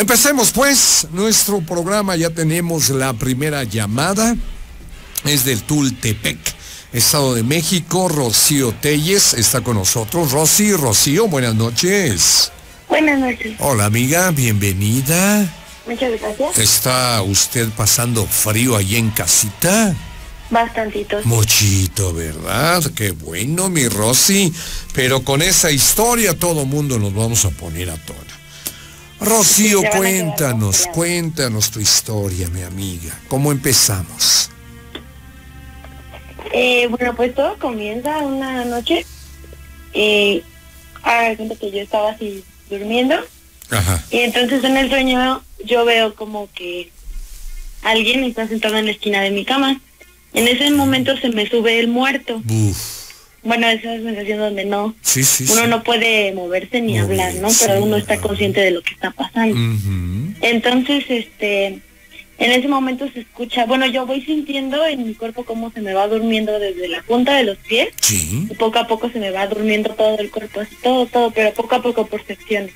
Empecemos pues nuestro programa, ya tenemos la primera llamada, es del Tultepec, Estado de México, Rocío Telles está con nosotros. Rosy, Rocío, buenas noches. Buenas noches. Hola amiga, bienvenida. Muchas gracias. ¿Está usted pasando frío ahí en casita? Bastantitos. Muchito, ¿verdad? Qué bueno, mi Rosy. Pero con esa historia todo mundo nos vamos a poner a tono. Rocío, a cuéntanos, cuéntanos tu historia, mi amiga. ¿Cómo empezamos? Eh, bueno, pues todo comienza una noche. Eh, cuenta que yo estaba así durmiendo. Ajá. Y entonces en el sueño yo veo como que alguien está sentado en la esquina de mi cama. En ese momento se me sube el muerto. Uf. Bueno, esa sensación donde no, Sí, sí, uno sí. no puede moverse ni hablar, ¿no? Pero uno está consciente de lo que está pasando. Entonces, este, en ese momento se escucha, bueno, yo voy sintiendo en mi cuerpo cómo se me va durmiendo desde la punta de los pies y poco a poco se me va durmiendo todo el cuerpo, así todo, todo, pero poco a poco por secciones.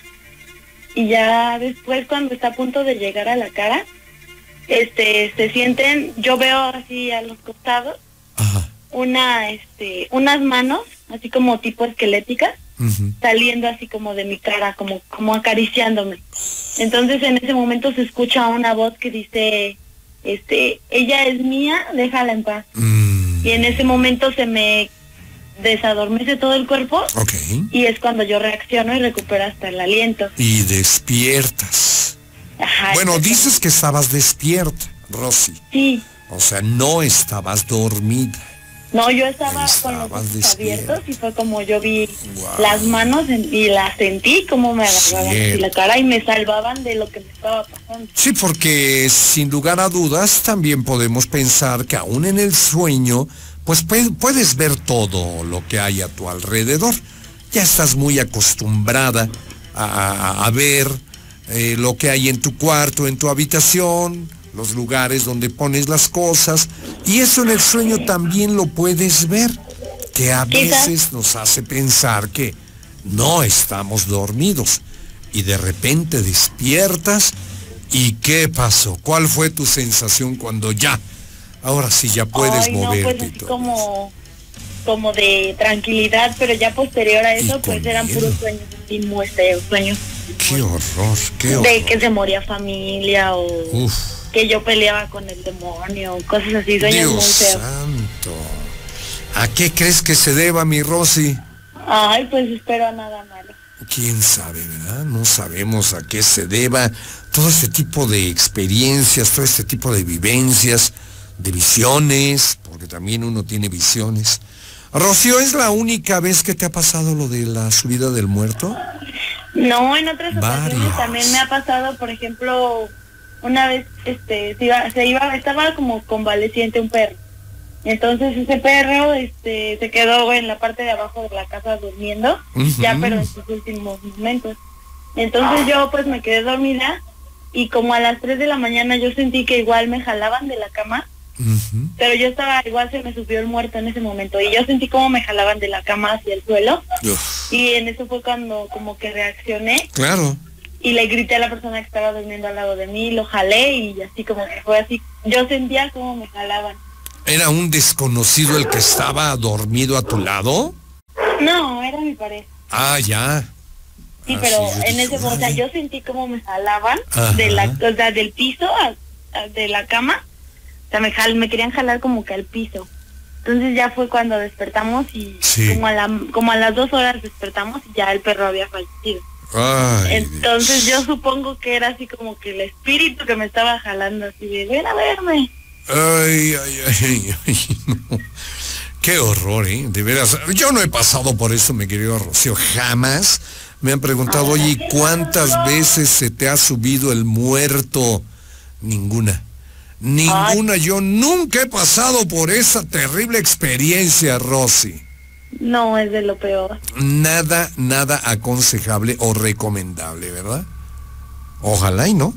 Y ya después cuando está a punto de llegar a la cara, este, se sienten, yo veo así a los costados Ajá. Una, este, unas manos, así como tipo esqueléticas, saliendo así como de mi cara, como, como acariciándome. Entonces en ese momento se escucha una voz que dice, este, ella es mía, déjala en paz. Mm. Y en ese momento se me desadormece todo el cuerpo Ok. y es cuando yo reacciono y recupero hasta el aliento. Y despiertas. Ajá, Bueno, dices que estabas despierta, Rosy. Sí, O sea, no estabas dormida. No, yo estaba con los ojos abiertos y fue como yo vi las manos y las sentí como me agarraban así Cierto. la cara y me salvaban de lo que me estaba pasando. Sí, porque sin lugar a dudas también podemos pensar que aún en el sueño, pues pue- puedes ver todo lo que hay a tu alrededor. Ya estás muy acostumbrada a, a- a ver eh, lo que hay en tu cuarto, en tu habitación, los lugares donde pones las cosas. Y eso en el sueño también lo puedes ver, que a veces nos hace pensar que no estamos dormidos y de repente despiertas y ¿qué pasó? ¿Cuál fue tu sensación cuando ya, ahora sí ya puedes Ay, no, moverte pues y así todo? como, como de tranquilidad, pero ya posterior a eso, pues eran miedo. puros sueños así feos, sueños Qué horror, qué de horror. que se moría familia o Uf, que yo peleaba con el demonio, cosas así, sueños muy Dios feos. santo. ¿A qué crees que se deba, mi Rosy? Ay, pues espero nada malo. quién sabe, ¿verdad? No sabemos a qué se deba todo este tipo de experiencias, todo este tipo de vivencias, de visiones, porque también uno tiene visiones. Rocío, ¿es la única vez que te ha pasado lo de la subida del muerto? No, en otras ocasiones Varias. también me ha pasado, por ejemplo, una vez este se iba, se iba estaba como convaleciente un perro. Entonces ese perro este se quedó en la parte de abajo de la casa durmiendo, ya pero en sus últimos momentos. Entonces yo pues me quedé dormida y como a las 3 de la mañana yo sentí que igual me jalaban de la cama, pero yo estaba igual se me subió el muerto en ese momento y yo sentí como me jalaban de la cama hacia el suelo Uf, y en eso fue cuando como que reaccioné claro. Y le grité a la persona que estaba durmiendo al lado de mí, lo jalé y así como que fue así. Yo sentía como me jalaban. ¿Era un desconocido el que estaba dormido a tu lado? No, era mi pareja. Ah, ya. Sí, Ah, pero sí, en ese, o sea, yo sentí como me jalaban Ajá. de la, o sea, del piso a- a- de la cama. O sea, me, jal, me querían jalar como que al piso. Entonces ya fue cuando despertamos y Sí. como, a la, como a las dos horas despertamos y ya el perro había fallecido. Ay, Entonces Dios. yo supongo que era así como que el espíritu que me estaba jalando así de ven a verme. Ay, ay, ay, ay, no. Qué horror, ¿eh? De veras. Yo no he pasado por eso, mi querido Rocío. Jamás me han preguntado, oye, ¿y ¿cuántas veces se te ha subido el muerto? Ninguna. Ninguna. Yo nunca he pasado por esa terrible experiencia, Rosy. No, es de lo peor. Nada, nada aconsejable o recomendable, ¿verdad? Ojalá y no.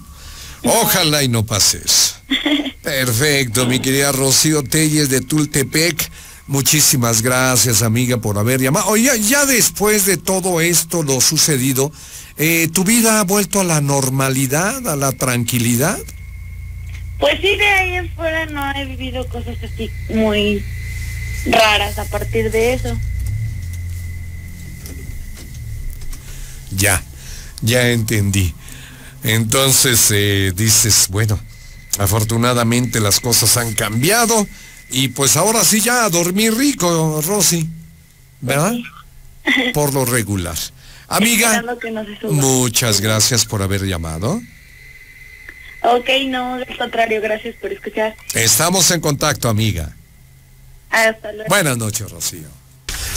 Ojalá y no pases. Perfecto, mi querida Rocío Telles de Tultepec. Muchísimas gracias, amiga, por haber llamado. Oye, ya después de todo esto, lo sucedido, eh, ¿tu vida ha vuelto a la normalidad, a la tranquilidad? Pues sí, de ahí en fuera no he vivido cosas así muy raras a partir de eso. Ya, ya entendí. Entonces eh, dices, bueno, afortunadamente las cosas han cambiado y pues ahora sí ya a dormir rico, Rosy. ¿Verdad? Por lo regular. Amiga, muchas gracias por haber llamado. Ok, no, del contrario, gracias por escuchar. Estamos en contacto, amiga. Hasta luego. Buenas noches, Rocío.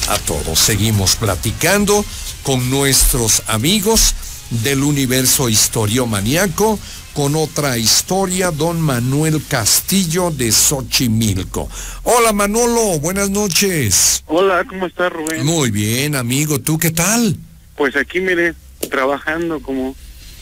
A todos, seguimos platicando con nuestros amigos del universo historiomaniaco con otra historia, don Manuel Castillo de Xochimilco. Hola Manolo, buenas noches. Hola, ¿cómo estás Rubén? Muy bien, amigo, ¿tú qué tal? Pues aquí, mire, trabajando como...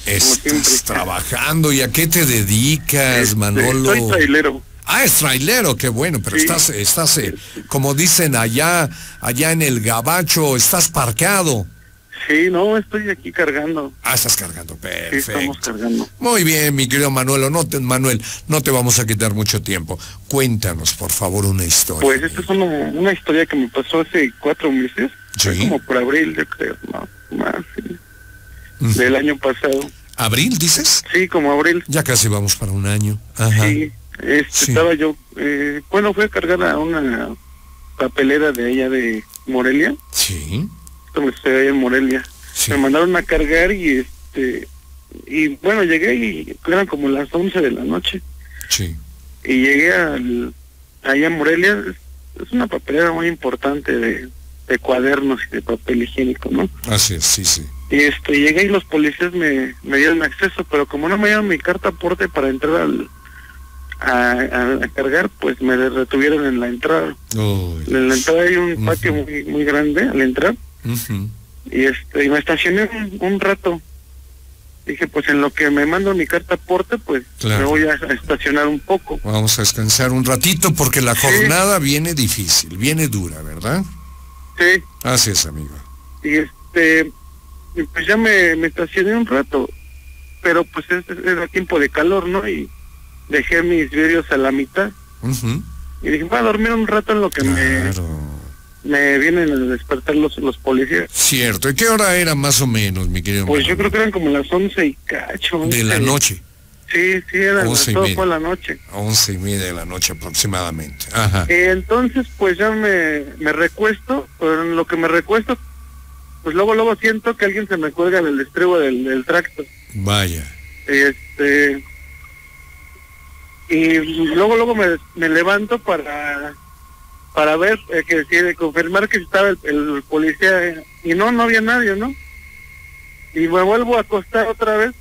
Estás trabajando, ¿y a qué te dedicas, este, Manolo? Soy trailero. Ah, es trailero, qué bueno, pero estás, estás, eh, como dicen allá, allá en el gabacho, estás parqueado. Sí, no, estoy aquí cargando. Ah, estás cargando, perfecto. Sí, estamos cargando. Muy bien, mi querido Manuel, no te, Manuel, no te vamos a quitar mucho tiempo. Cuéntanos, por favor, una historia. Pues esta es una, historia que me pasó hace cuatro meses. Sí. Como por abril, yo creo, no, más, sí. Del año pasado. ¿Abril, dices? Sí, como abril. Ya casi vamos para un año. Ajá. Sí, este, estaba yo, eh, bueno, fui a cargar a una papelera de allá de Morelia. Sí me estoy ahí en Morelia. Me mandaron a cargar y este y bueno, llegué y eran como las 11 de la noche. Sí. Y llegué al, allá en Morelia, es una papelera muy importante de, de cuadernos y de papel higiénico, ¿no? Así es, sí, sí. Y este, llegué y los policías me, me dieron acceso, pero como no me dieron mi carta aporte para entrar al, a, cargar, pues me retuvieron en la entrada. En la entrada hay un patio muy, muy grande al entrar y este y me estacioné un, rato. Dije, pues en lo que me mando mi carta aporte, pues me voy a, estacionar un poco. Vamos a descansar un ratito porque la jornada viene difícil, viene dura, ¿verdad? Sí. Así es, amigo. Y este, pues ya me, me estacioné un rato, pero pues era tiempo de calor, ¿no? Y dejé mis vidrios a la mitad. Y dije, voy a dormir un rato en lo que me me vienen a despertar los, los policías. Cierto. ¿Y qué hora era más o menos, mi querido? Pues yo creo que eran como las once y cacho. De la noche. Sí, sí, era todo fue la noche. Once y media de la noche aproximadamente. Ajá. entonces, pues ya me, me recuesto, pero en lo que me recuesto, pues luego, luego siento que alguien se me cuelga del estribo del, del tracto. Vaya. Este... Y luego, luego me, me levanto para para ver, eh, que quiere confirmar que estaba el, policía y no, no había nadie, ¿no? Y me vuelvo a acostar otra vez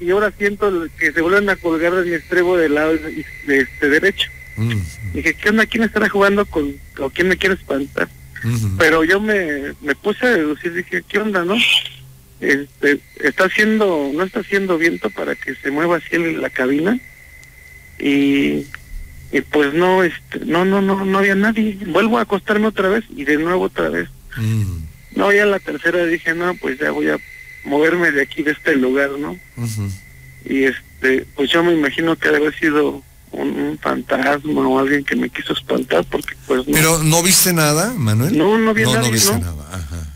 y ahora siento que se vuelven a colgar de mi estrebo del lado de, este derecho. Mm. Dije, ¿qué onda? ¿Quién estará jugando con, o quién me quiere espantar? Pero yo me, me puse a deducir, dije, ¿qué onda, no? Este, está haciendo, no está haciendo viento para que se mueva así en la cabina y y pues no este no no no no había nadie. Vuelvo a acostarme otra vez y de nuevo otra vez. Mm. no ya la tercera dije no pues ya voy a moverme de aquí de este lugar no y este pues yo me imagino que debe haber sido un, fantasma o alguien que me quiso espantar porque pues no. pero no viste nada Manuel no no vi no, nadie no viste nada Ajá.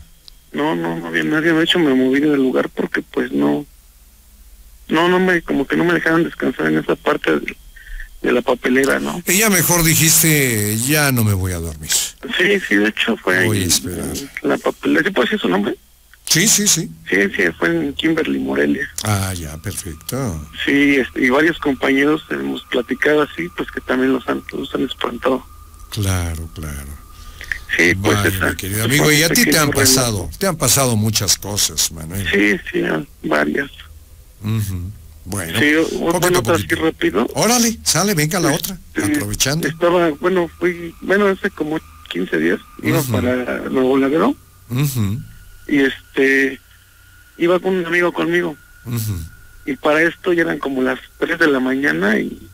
no no no había nadie. De hecho me moví del lugar porque pues no. No no me como que no me dejaron descansar en esa parte del de la papelera, ¿no? Ya mejor dijiste, ya no me voy a dormir. Sí, sí, de hecho fue voy a esperar. la papelera. ¿Sí puede decir su nombre? Sí, sí, sí. Sí, sí, fue en Kimberly, Morelia. Ah, ya, perfecto. Sí, este, y varios compañeros hemos platicado así, pues que también los han, los han espantado. Claro, claro. Sí, pues esa, querido amigo, y a ti te han pasado, te han pasado muchas cosas, Manuel. Sí, sí, varias. Bueno, sí, otra así rápido. Órale, sale, venga la otra, aprovechando. Estaba, bueno, fui, bueno, hace como 15 días, iba para Nuevo Laredo. Y este, iba con un amigo conmigo. Y para esto ya eran como las 3 de la mañana y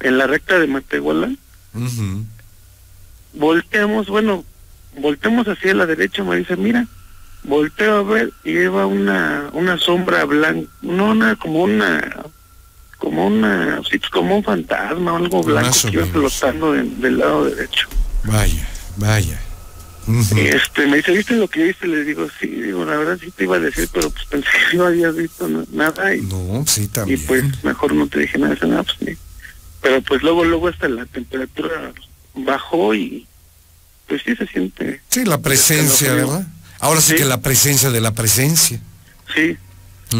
en la recta de Matehuala. volteamos, bueno, volteamos hacia la derecha, me dice, mira, volteo a ver y lleva una, una sombra blanca, no, una, como una, como una, sí, como un fantasma, algo blanco o que iba flotando del lado derecho. Vaya, vaya. Y este, me dice, ¿viste lo que viste? Le digo, sí, digo, la verdad sí te iba a decir, pero pues pensé que no habías visto na- nada y, No, sí, y también. pues mejor no te dije nada, nada, pues, ni- pero pues luego, luego hasta la temperatura bajó y pues sí se siente, Sí, la presencia, escalofrío. ¿verdad? Ahora sí, Sí. que la presencia de la presencia sí,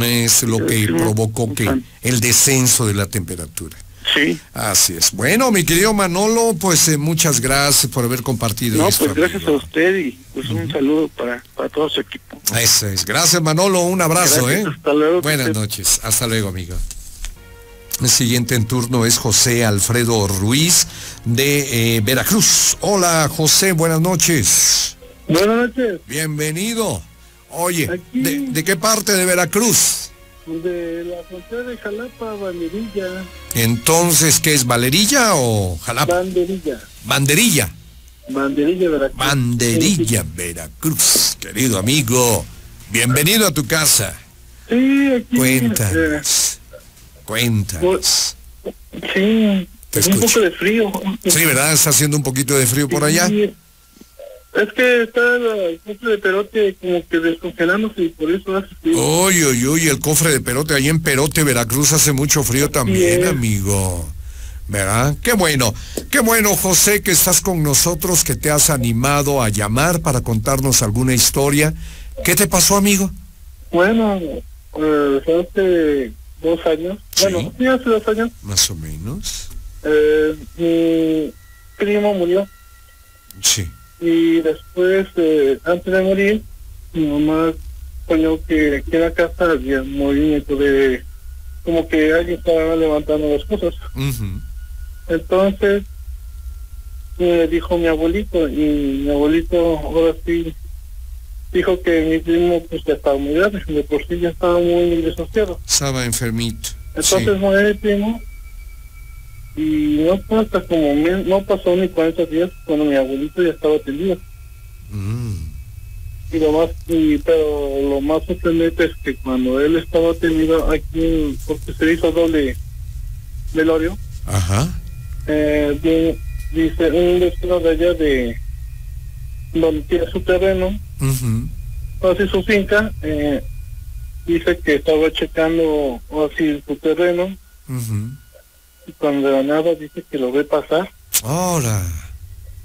es lo que Sí, provocó que el descenso de la temperatura. sí. Así es. Bueno, mi querido Manolo, pues eh, muchas gracias por haber compartido No, esto. pues gracias a usted y pues un saludo para, para todo su equipo. Eso es. Gracias, Manolo. Un abrazo, Gracias, ¿eh? hasta luego, Buenas noches. Hasta luego, amigo. El siguiente en turno es José Alfredo Ruiz de eh, Veracruz. Hola, José, buenas noches. Buenas noches, Bienvenido. Oye. ¿de, de qué parte de Veracruz? de la frontera de Jalapa, Banderilla, Entonces, ¿qué es Valerilla o Jalapa? Banderilla, Banderilla. Banderilla, Veracruz. Banderilla, Veracruz. Querido amigo, bienvenido a tu casa. Sí, aquí. eh, Cuéntanos. Cuéntanos. sí, Te un poco de frío. Sí, ¿verdad? Está haciendo un poquito de frío por allá. Sí, Es que está el cofre de perote como que descongelándose y por eso hace frío. Uy, uy, uy, el cofre de Perote, ahí en Perote, Veracruz, hace mucho frío también, amigo. ¿Verdad? Qué bueno, qué bueno, José, que estás con nosotros, que te has animado a llamar para contarnos alguna historia. ¿Qué te pasó, amigo? Bueno, eh, hace dos años, Sí. bueno, sí, hace dos años, Más o menos. eh, mi primo murió Sí. Y después, eh, antes de morir, mi mamá soñó que aquí en la casa había un movimiento de como que alguien estaba levantando las cosas. Entonces, me dijo mi abuelito, y mi abuelito ahora sí dijo que mi primo pues ya estaba muy grave, de por sí ya estaba muy desasociado. Estaba enfermito. Entonces sí. mi primo y no pasa como me- no pasó ni 40 días cuando mi abuelito ya estaba atendido. Mm. Y lo más, y, pero lo más sorprendente es que cuando él estaba atendido aquí, porque se hizo doble velorio, Ajá. eh, di- dice un vecino de allá de donde tiene su terreno, Ujú. así su finca, eh, dice que estaba checando así su terreno. Y cuando nada dice que lo ve pasar, Ahora.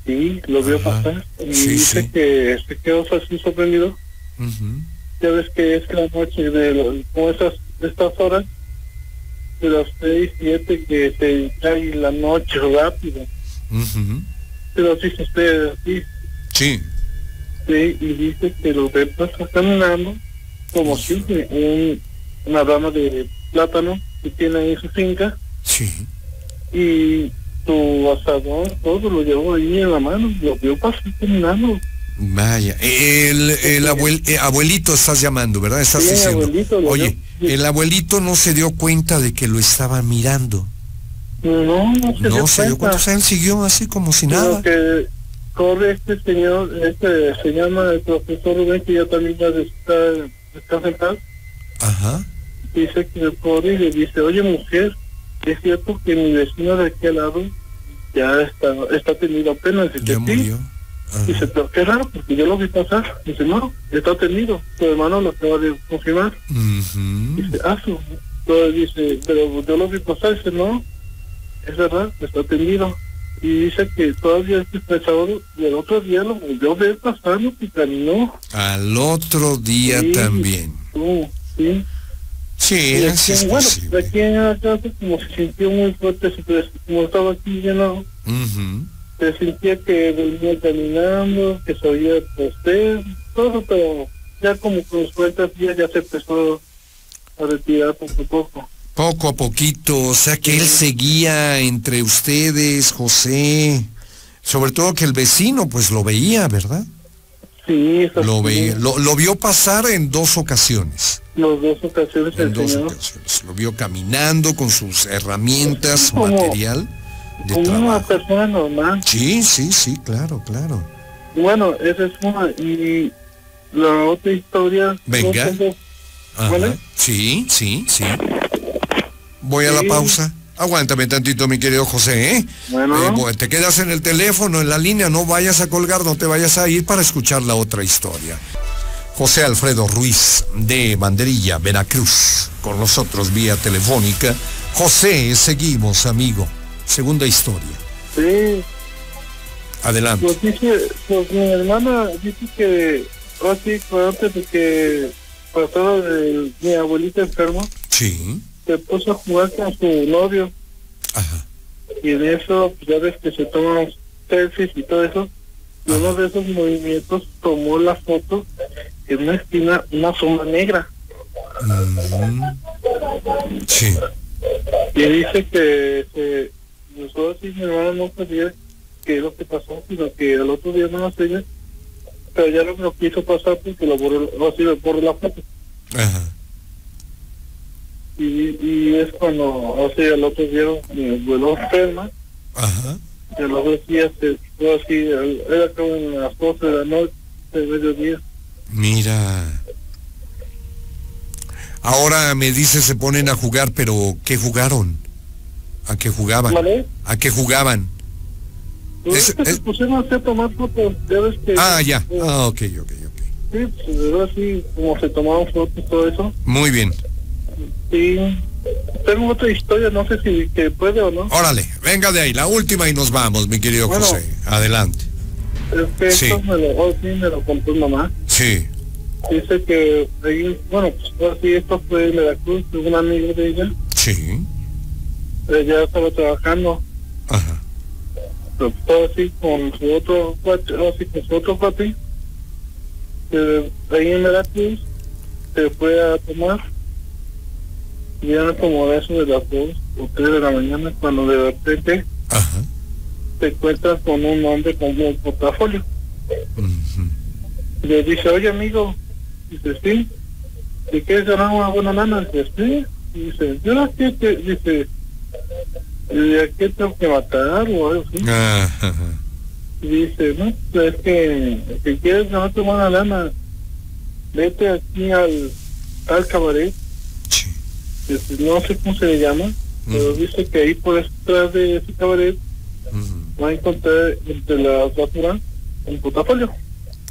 sí, lo vio Ajá. pasar y Sí, dice sí. que se quedó así sorprendido, Ujú. ya ves que es la noche de lo- como esas estas horas de las seis, siete que se cae la noche rápido, pero dice usted así Sí. Sí, y dice que lo ve pasar caminando como siempre, un, una rama de plátano que tiene ahí su finca Sí. Y su asadón, todo lo llevó ahí en la mano, lo vio pasar caminando. Vaya, el, el abuel- eh, abuelito estás llamando, ¿verdad? Estás Sí, diciendo. abuelito, Oye, el abuelito no se dio cuenta de que lo estaba mirando. No, no se No dio se dio cuenta. O sea, él siguió así como si Pero nada. que corre este señor, este se llama el profesor Rubén, que ya también ya está, está en paz, Ajá. dice que corre y le dice, oye mujer, es cierto que mi vecino de aquí al lado ya está, está tenido apenas. Dice, Ya murió. Ajá. Dice, pero qué raro, porque yo lo vi pasar. Dice, no, está tenido. Tu hermano lo acaba de confirmar. Ujú. Dice, ah, su. Entonces dice, pero yo lo vi pasar. Dice, no, es verdad, está atendido. Y dice que todavía este sábado y el otro día lo volvió a ver pasando y caminó. Al otro día Sí. también. Uh, sí. Sí, bueno, posible. aquí en la casa como se sintió muy fuerte, como estaba aquí lleno, Ujú. se sentía que venía caminando, que se oía poster, todo, pero ya como con los 40 días ya se empezó a retirar poco a poco. Poco a poquito, o sea que él seguía entre ustedes, José. Sobre todo que el vecino pues lo veía, ¿verdad? Sí, eso Lo, veía, lo, lo vio pasar en dos ocasiones. Las dos ocasiones En el dos señor. ocasiones. Lo vio caminando con sus herramientas, como- material. de como una persona normal. Sí, sí, sí, claro, claro. Bueno, esa es una. Y la otra historia. Venga. no tengo- Ajá. ¿Vale? Sí, sí, sí. Voy a la pausa. Aguántame tantito, mi querido José, ¿eh? Bueno. Eh, bu- te quedas en el teléfono, en la línea, no vayas a colgar, no te vayas a ir para escuchar la otra historia. José Alfredo Ruiz de Banderilla, Veracruz, con nosotros vía telefónica. José, seguimos, amigo. Segunda historia. Sí, Adelante. pues dice, pues mi hermana dice que así fue antes de que pasara de mi abuelita enferma, Sí. Se puso a jugar con su novio Ajá. y en eso pues ya ves que se toman selfies y todo eso y uno de esos movimientos tomó la foto en una esquina una sombra negra Mm. Sí. y dice que se nosotros y mi hermana no sabía qué es lo que pasó sino que al otro día no lo sé pero ya no lo quiso pasar porque lo borró o así lo borró la foto Ajá. Y, y es cuando o sea al otro día mi abuelo enferma Ajá. y a los dos días se fue así era como en las 12 de la noche de mediodía Mira. Ahora me dice se ponen a jugar, pero ¿qué jugaron? ¿A qué jugaban? ¿Vale? ¿A qué jugaban? Pues Es- que es- pusieron a hacer tomar fotos, ya ves que... Ah, ya. eh, Ah, ok, ok, ok. Sí, pues de verdad sí, como se tomaban fotos y todo eso. Muy bien. Sí, tengo otra historia, no sé si que puede o no. Órale, venga de ahí, la última y nos vamos, mi querido Bueno. José. Adelante. Es que Sí. esto me lo, oh, sí, me lo contó mamá. Sí. Dice que ahí, bueno, pues ahora sí, esto fue en Veracruz, de un amigo de ella. Sí. Ella estaba trabajando, Ajá. pero todo así con su otro cuate, así con su otro cuate. que ahí en Veracruz se fue a tomar. Y eran como de eso de las dos o tres de la mañana cuando de repente Ajá. te encuentras con un hombre con un portafolio. Y le dice, oye amigo, dice, sí, ¿y quieres ganar una buena lana? Dice, sí. Y dice, yo no sé qué, dice, ¿y a qué tengo que matar o algo así? Ajá. Y dice, no, pues es que si quieres ganarte buena lana, vete aquí al tal cabaret, no sé cómo se le llama, pero dice que ahí por detrás de ese cabaret va a encontrar entre las basuras un portafolio.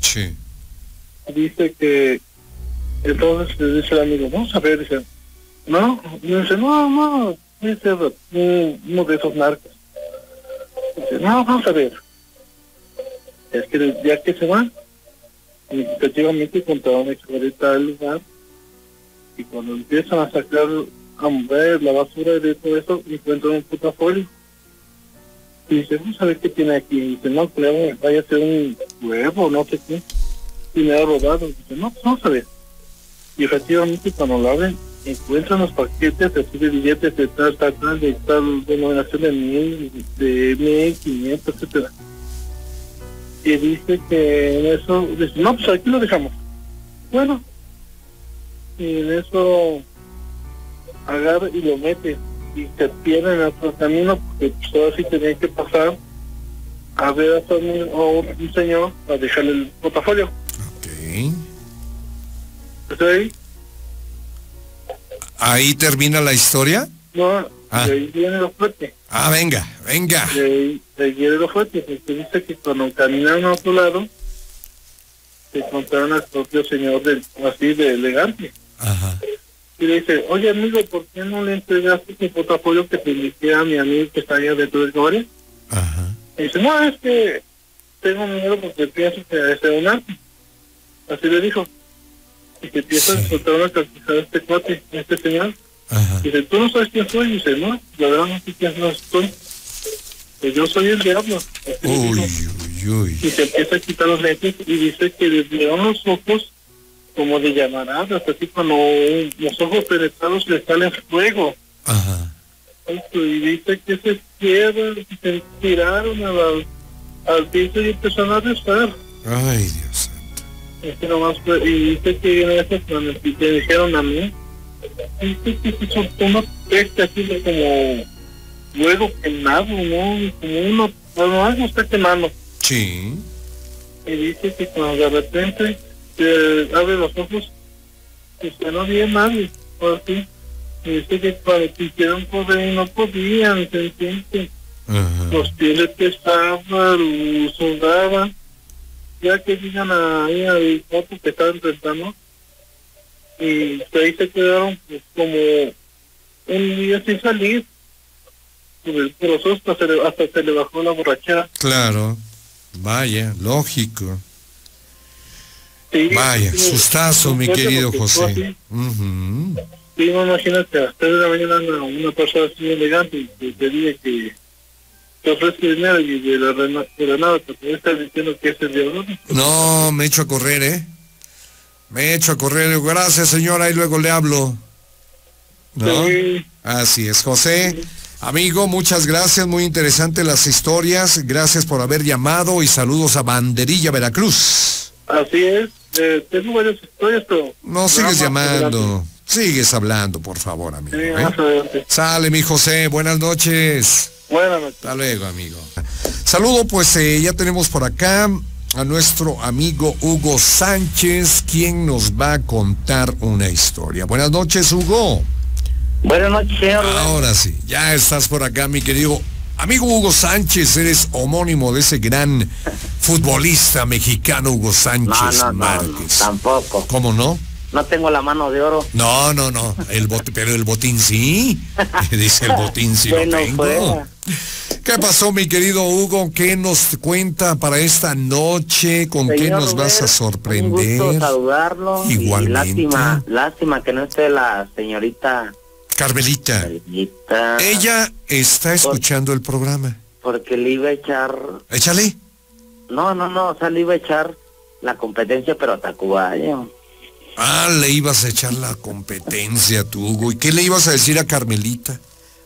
Sí. dice que entonces le dice el amigo, vamos a ver, dice, no, y dice, no, no, dice un- uno de esos narcos. Dice, no, vamos a ver. Es que ya que se van, efectivamente encontraron una chavaleta al lugar, y cuando empiezan a sacar, a mover la basura de todo eso, encuentran un portafolio. Y dice, a ver qué tiene aquí. Y dice, no, creo, vaya a ser un huevo, no sé qué dinero robado. Dice, no, pues vamos a ver. Y efectivamente cuando lo abren, encuentran los paquetes así de billetes de tal, tal, tal, de tal denominación de mil, de mil, quinientos, etcétera. Y dice que en eso, dice, no, pues aquí lo dejamos. Bueno, y en eso agarra y lo mete y se pierde en otro camino porque pues ahora sí tenía que pasar a ver a, amigo- a un, un señor para dejarle el portafolio. Ok. ¿Está ahí? Ahí termina la historia. No, Ah. de ahí viene lo fuerte. Ah, venga, venga. De ahí, de ahí viene lo fuerte, porque dice que cuando caminaron a otro lado, se encontraron al propio señor del, así de elegante. Ajá. Y le dice, oye amigo, ¿por qué no le entregaste tu portafolio que te a mi amigo que está allá dentro del cabaret? Ajá. Y dice, no, es que tengo miedo porque pienso que es un arte. Así le dijo. Y que empieza Sí. a soltar una carcajada este cuate, este señor. Ajá. Dice, ¿tú no sabes quién soy? Dice, no, la verdad no sé quién soy. Pues yo soy el diablo. Uy, uy, uy. Y se empieza a quitar los lentes y dice que dieron los ojos como de llamaradas, así cuando los ojos penetrados le salen fuego. Ajá. Y dice que se cierran, se tiraron a la- al piso y empezaron a rezar. Ay, Dios santo. Nomás y dice que en eso cuando le dijeron a mí, dice que se soltó una peste así de como, luego quemado, ¿no? Como uno, bueno, algo está quemando. Sí. Y dice que cuando de repente se abre los ojos, pues que no había nadie, o así. Y dice que cuando quisieron correr no podían, se entiende. Ajá. Los pies les pesaban, los sudaban. Ya que llegan ahí al foto que estaban enfrentando, y ahí se quedaron pues como un día sin salir. Por el proceso hasta se, le, hasta se le bajó la borrachera. Claro. Vaya, lógico. Sí, Vaya, sí, sustazo, mi querido José. así. Ujú. Sí, no imagínate, a las 3 de la mañana anda una persona así elegante y te, dice que te ofrece dinero y de la, de la nada te está diciendo que es el diablo. No, me echo a correr, ¿eh? Me echo a correr. Gracias, señora, y luego le hablo. ¿No? Sí. Así es, José. Amigo, muchas gracias, muy interesantes las historias. Gracias por haber llamado y saludos a Banderilla, Veracruz. Así es, eh, tengo varias historias, pero... No sigues llamando. Sigues hablando, por favor, amigo. ¿eh? Sí, más adelante. Sale, mi José. Buenas noches. Buenas noches. Hasta luego, amigo. Saludo, pues eh, ya tenemos por acá a nuestro amigo Hugo Sánchez, quien nos va a contar una historia. Buenas noches, Hugo. Buenas noches, señor. Ahora sí, ya estás por acá, mi querido amigo Hugo Sánchez. Eres homónimo de ese gran futbolista mexicano Hugo No, Sánchez no, no, Márquez. tampoco. ¿Cómo no? No tengo la mano de oro. No, no, no. El bot- pero el botín sí. Dice el botín sí Bueno, lo tengo. fuera. ¿Qué pasó, mi querido Hugo? ¿Qué nos cuenta para esta noche? ¿Con qué Señor nos vas a sorprender? Un gusto saludarlo. y Igualmente. lástima, lástima que no esté la señorita Carmelita, Carmelita, ella está escuchando el programa. Porque le iba a echar... Échale. No, no, no, o sea, le iba a echar la competencia, pero a Tacubayo. Ah, le ibas a echar la competencia tú, Hugo. ¿Y qué le ibas a decir a Carmelita?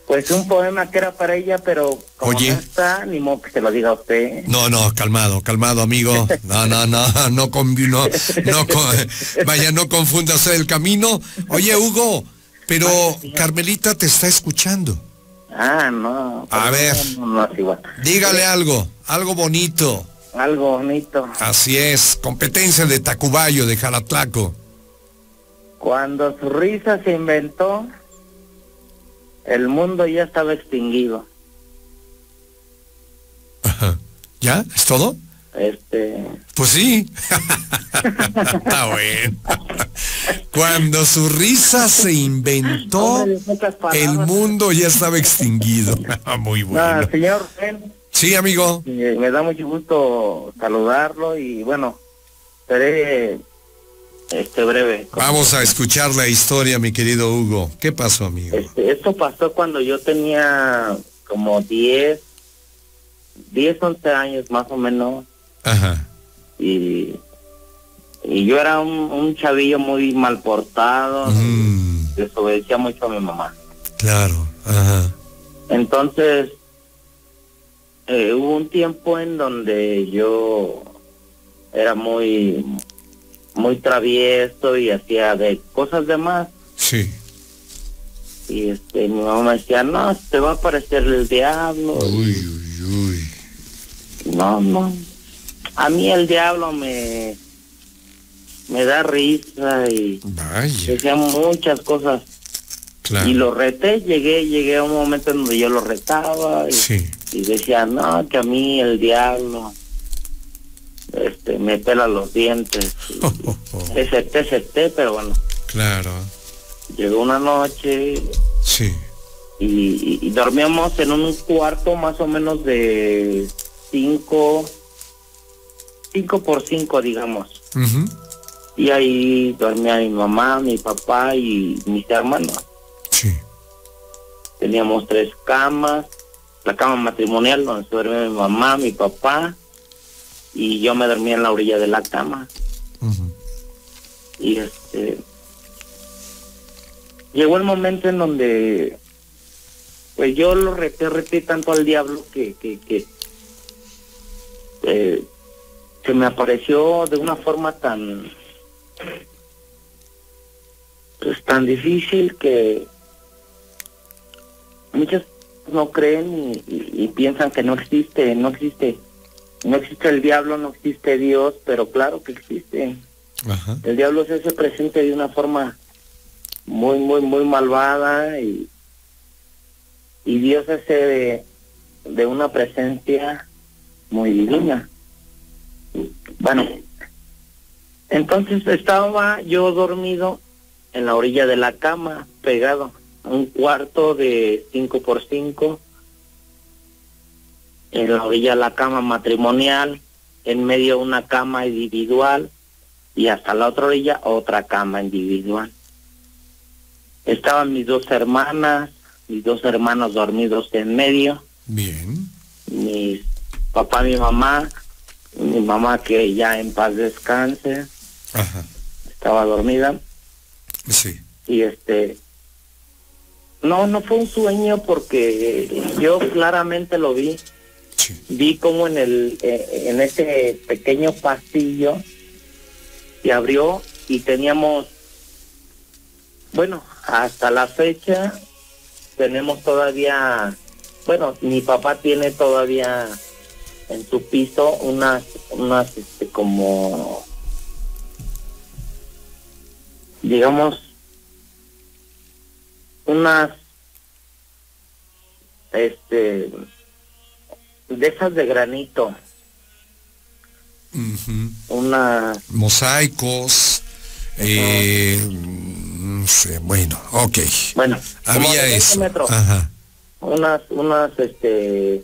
Pues un poema que era para ella, pero como Oye. no está, ni modo que se lo diga a usted. No, no, calmado, calmado, amigo. No, no, no, no, no, no, con- vaya, no confundas el camino. Oye, Hugo, pero Carmelita te está escuchando. Ah, no. A ver. No, no es igual. Dígale algo, algo bonito. Algo bonito. Así es, competencia de Tacubayo, de Jalatlaco. Cuando su risa se inventó, el mundo ya estaba extinguido. Ajá. ¿Ya? ¿Es todo? Este, Pues sí. Está bueno. Cuando su risa se inventó, el mundo ya estaba extinguido. Muy no, bueno. señor, Sí, amigo. me da mucho gusto saludarlo y bueno, seré este breve. Vamos a escuchar la historia, mi querido Hugo. ¿Qué pasó, amigo? Este, esto pasó cuando yo tenía como 10, 10, 11 años más o menos Ajá. y, y yo era un, un chavillo muy mal portado, Mm, desobedecía mucho a mi mamá. claro. Ajá. Entonces, eh, hubo un tiempo en donde yo era muy, muy travieso y hacía de cosas de más. Sí. Y este, mi mamá me decía, no, te va a aparecer el diablo. Uy, uy, uy. No, no. A mí el diablo me, me da risa y Vaya. decía muchas cosas. Claro. Y lo reté, llegué, llegué a un momento en donde yo lo retaba y, Sí. y decía, no, que a mí el diablo este, me pela los dientes. Oh, oh, oh. Ese té, ese té, pero bueno, Claro. llegó una noche Sí. y, y- y dormíamos en un cuarto más o menos de cinco, cinco por cinco, digamos. Y ahí dormía mi mamá, mi papá y mis hermanos. Sí. Teníamos tres camas, la cama matrimonial donde se duerme mi mamá, mi papá y yo me dormía en la orilla de la cama. Ujú. Y este llegó el momento en donde pues yo lo reté, reté tanto al diablo que que, que eh, se me apareció de una forma tan pues tan difícil que muchas no creen y, y piensan que no existe, no existe, no existe el diablo, no existe Dios, pero claro que existe. Ajá. El diablo se hace presente de una forma muy, muy, muy malvada y, y Dios se hace de, de una presencia muy divina. Bueno, entonces estaba yo dormido en la orilla de la cama, pegado a un cuarto de 5 por 5 en la orilla de la cama matrimonial, en medio una cama individual y hasta la otra orilla otra cama individual. Estaban mis dos hermanas, mis dos hermanos dormidos en medio, Bien. mi papá y mi mamá, mi mamá que ya en paz descanse, Ajá. estaba dormida Sí. y este no no fue un sueño porque yo claramente lo vi Sí. vi como en el eh, en ese pequeño pasillo se abrió y teníamos bueno hasta la fecha tenemos todavía bueno mi papá tiene todavía en su piso unas unas este como digamos unas este de esas de granito unas Mosaicos. Eh, no sé, bueno, ok. bueno Había de 20 eso. metros, Ajá. unas unas este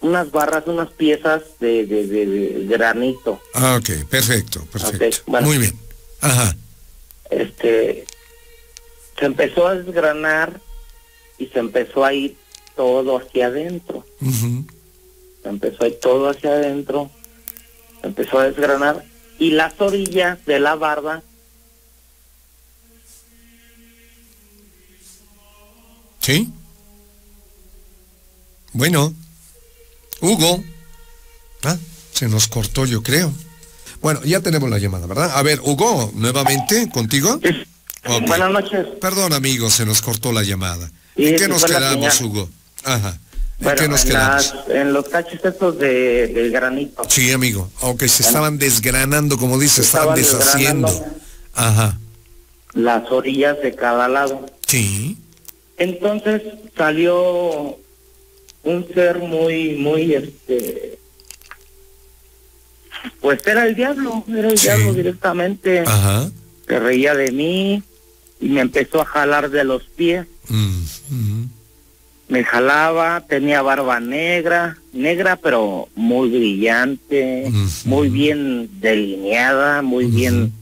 unas barras unas piezas de, de, de- de granito Ah, ok, perfecto, perfecto. bueno. Muy bien. Ajá. este se empezó a desgranar y se empezó a ir todo hacia adentro se empezó a ir todo hacia adentro se empezó a desgranar y las orillas de la barda ¿Sí? Bueno. Hugo. Ah, se nos cortó, yo creo. Bueno, ya tenemos la llamada, ¿verdad? A ver, Hugo, nuevamente, ¿contigo? Buenas noches Perdón, amigo, se nos cortó la llamada. Sí, ¿En qué nos quedamos, señal. Hugo? Ajá. ¿En bueno qué nos en, quedamos? las- en los cachos estos de, del granito Sí, amigo. Aunque se estaban desgranando, como dice, Se estaban estaban deshaciendo. Ajá. las orillas de cada lado Sí. Entonces salió un ser muy, muy, este, pues era el diablo, era el Sí. Diablo directamente. Ajá. Se reía de mí y me empezó a jalar de los pies. Mm, mm. Me jalaba, tenía barba negra, negra pero muy brillante, muy bien delineada, muy bien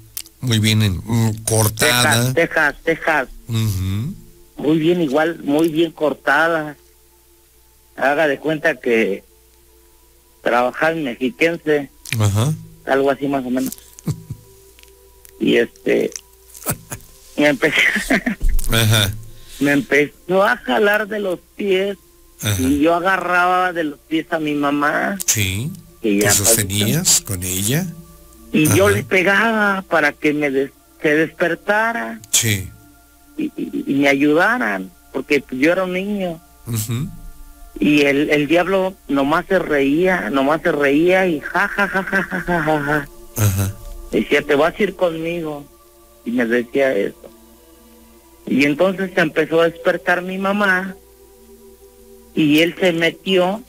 Muy bien en- mm, cortada. tejas, tejas, tejas, muy bien igual, muy bien cortadas. Haga de cuenta que trabajaba en mexiquense, Ajá. algo así más o menos. y este, me, empe- Ajá. me empezó a jalar de los pies Ajá. y yo agarraba de los pies a mi mamá Sí. que ¿Te ya sostenías con ella? y yo le pegaba para que me des- se despertara Sí. y, y- y me ayudaran porque yo era un niño Ujú. Y el, el diablo nomás se reía, nomás se reía y ja ja ja ja ja ja ja, ja. Ajá. Decía, te vas a ir conmigo. Y me decía eso. Y entonces se empezó a despertar mi mamá y él se metió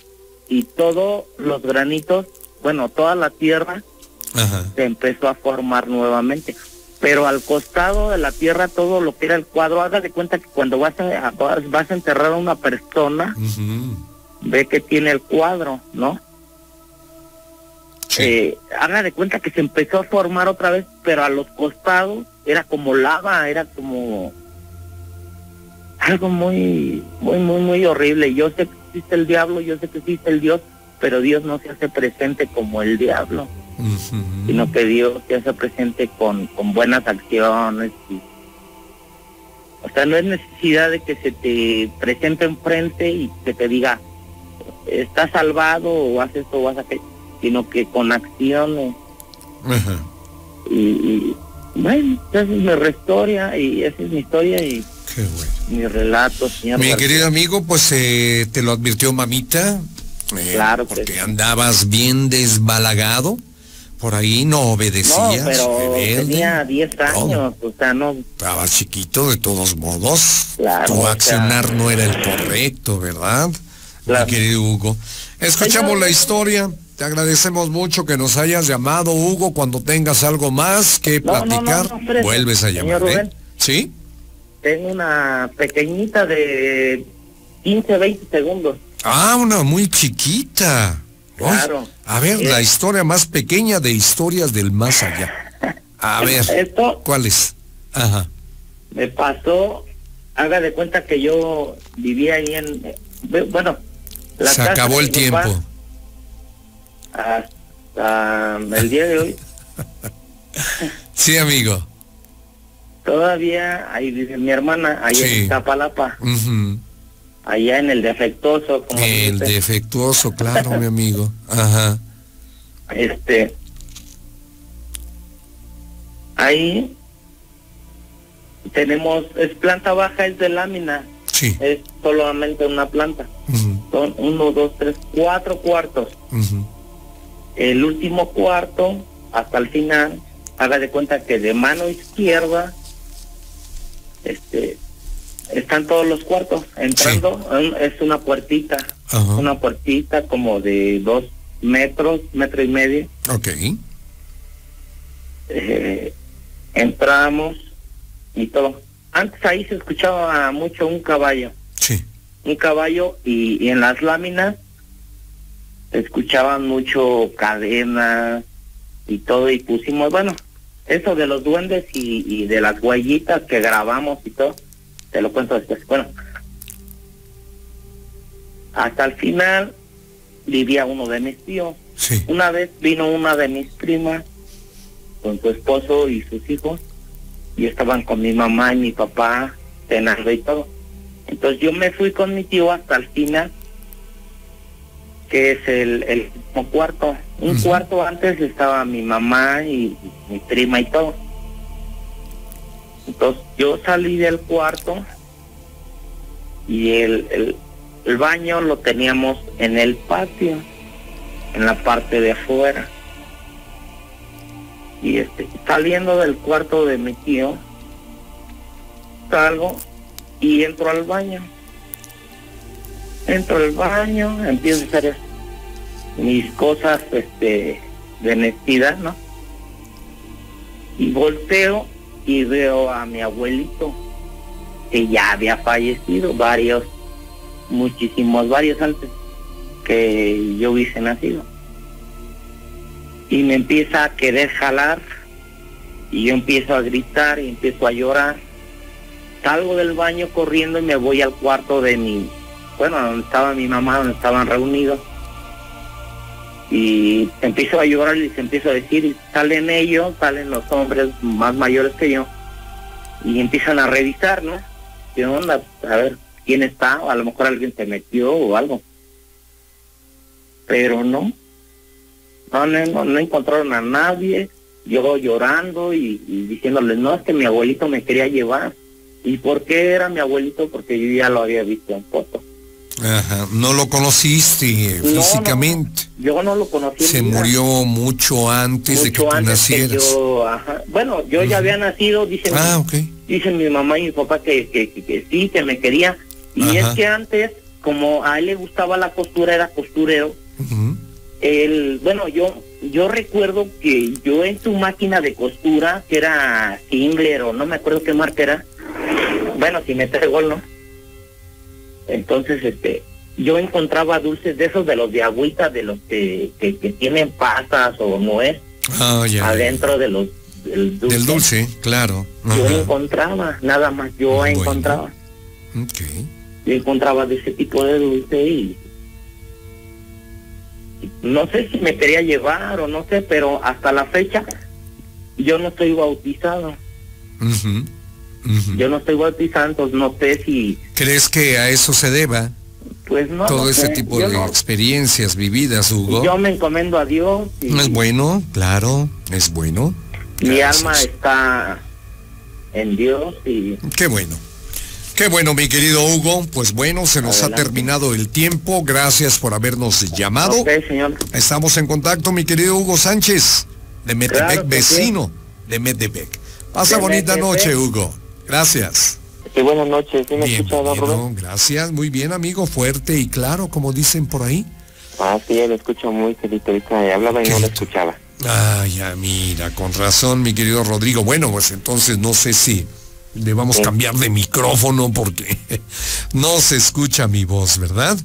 y todos los granitos, bueno, toda la tierra Ajá. se empezó a formar nuevamente. Pero al costado de la tierra, todo lo que era el cuadro, haga de cuenta que cuando vas a, vas, a enterrar a una persona, ve que tiene el cuadro, ¿no? Sí. eh, haga de cuenta que se empezó a formar otra vez, pero a los costados era como lava, era como algo muy, muy, muy, muy horrible. Yo sé que existe el diablo, yo sé que existe el Dios, pero Dios no se hace presente como el diablo, sino que Dios se hace presente con, con buenas acciones. Y, o sea, no es necesidad de que se te presente enfrente y que te diga, estás salvado o haces esto o haces aquello, sino que con acciones. Ajá. Y, y, bueno, esa es mi historia y esa es mi historia y. Qué bueno. mi relato, señor. Mi García. querido amigo, pues eh, te lo advirtió mamita. Eh, Claro que Porque sí. andabas bien desbalagado. Por ahí no No, obedecías. pero rebelde, tenía 10 todo. años, o sea, no, Estabas chiquito de todos modos. Claro, tu o sea- accionar no era el correcto, ¿verdad? Claro. Mi querido Hugo. Escuchamos Señor. la historia. Te agradecemos mucho que nos hayas llamado, Hugo. Cuando tengas algo más que No, platicar, no, vuelves a llamar. ¿eh? Rubén. ¿Sí? tengo una pequeñita de 15, 20 segundos. Ah, una muy chiquita. Uy, Claro. a ver, Eh. la historia más pequeña de historias del más allá. A ver, Esto ¿cuál es? Ajá. me pasó, haga de cuenta que yo vivía ahí en, eh, bueno, la Se casa acabó el papá, tiempo. Hasta el día de hoy, Sí, amigo. todavía ahí vive mi hermana, ahí Sí. en Tapalapa, Ujú. Allá en el defectuoso, como El dice. defectuoso, claro, mi amigo. Ajá. Este. Ahí tenemos, es planta baja, es de lámina, Sí. es solamente una planta. Son uno, dos, tres, cuatro cuartos. El último cuarto, hasta el final, haga de cuenta que de mano izquierda, este, están todos los cuartos. Entrando, es una puertita, Ajá. una puertita como de dos metros, metro y medio. Ok. eh, entramos y todo. Antes ahí se escuchaba mucho un caballo, Sí. un caballo y, y en las láminas se escuchaban mucho cadenas y todo y pusimos, bueno, eso de los duendes y, y de las huellitas que grabamos y todo, te lo cuento después. Bueno, hasta el final vivía uno de mis tíos. Sí. Una vez vino una de mis primas con su esposo y sus hijos y estaban con mi mamá y mi papá cenando y todo. Entonces yo me fui con mi tío hasta el final, que es el, el cuarto. Un cuarto antes estaba mi mamá y mi prima y todo. Entonces yo salí del cuarto y el, el, baño lo teníamos en el patio en la parte de afuera. Y este, saliendo del cuarto de mi tío, salgo y entro al baño. Entro al baño, empiezo a hacer mis cosas este, de necesidad, ¿no? Y volteo y veo a mi abuelito, que ya había fallecido, varios, muchísimos, varios antes que yo hubiese nacido. Y me empieza a querer jalar y yo empiezo a gritar y empiezo a llorar. Salgo del baño corriendo y me voy al cuarto de mi, bueno, donde estaba mi mamá, donde estaban reunidos. Y empiezo a llorar y les empiezo a decir, salen ellos, salen los hombres más mayores que yo, y empiezan a revisar, ¿no? ¿Qué onda? A ver, ¿quién está? A lo mejor alguien se metió o algo pero no, no, no, no, no encontraron a nadie, yo llorando y, y diciéndoles, no, es que mi abuelito me quería llevar. ¿Y por qué era mi abuelito? Porque yo ya lo había visto en foto. Ajá. No lo conociste No, no, físicamente. Yo no lo conocí. Se murió mucho antes de que tú antes que nacieras. yo, ajá. Bueno, yo ya había nacido, dicen, Ah, dicen mi mamá y mi papá que, que, que, que sí, que me quería. Y Ajá. es que antes, como a él le gustaba la costura, era costurero, el bueno yo yo recuerdo que yo en su máquina de costura que era Singler o no me acuerdo qué marca era bueno si me gol no entonces este yo encontraba dulces de esos de los de agüita de los que, que, que tienen pasas o nuez Ah, ya. adentro de los del dulce, Del dulce, claro. yo encontraba nada más yo Bueno. encontraba Ok. yo encontraba de ese tipo de dulce y no sé si me quería llevar o no sé, pero hasta la fecha yo no estoy bautizado, Yo no estoy bautizado, entonces no sé si, ¿Crees que a eso se deba pues no. todo no ese sé, tipo yo de no. experiencias vividas, Hugo? Yo me encomiendo a Dios y Es bueno, claro, es bueno. mi Gracias. alma está en Dios y Qué bueno. Qué bueno, mi querido Hugo. Pues bueno, se nos Adelante. ha terminado el tiempo. Gracias por habernos llamado. Ok, señor. Estamos en contacto, mi querido Hugo Sánchez, de Metepec, Claro que sí. vecino de Metepec. Pasa De bonita Metepec. noche, Hugo. Gracias. Sí, buenas noches. ¿Sí me escucha, don Rubén? gracias. Muy bien, amigo. Fuerte y claro, como dicen por ahí. Ah, sí, lo escucho muy querido. Ahorita hablaba y no lo escuchaba. Ah, ya, mira, con razón, mi querido Rodrigo. Bueno, pues entonces no sé si debamos Sí. cambiar de micrófono porque no se escucha mi voz, ¿verdad?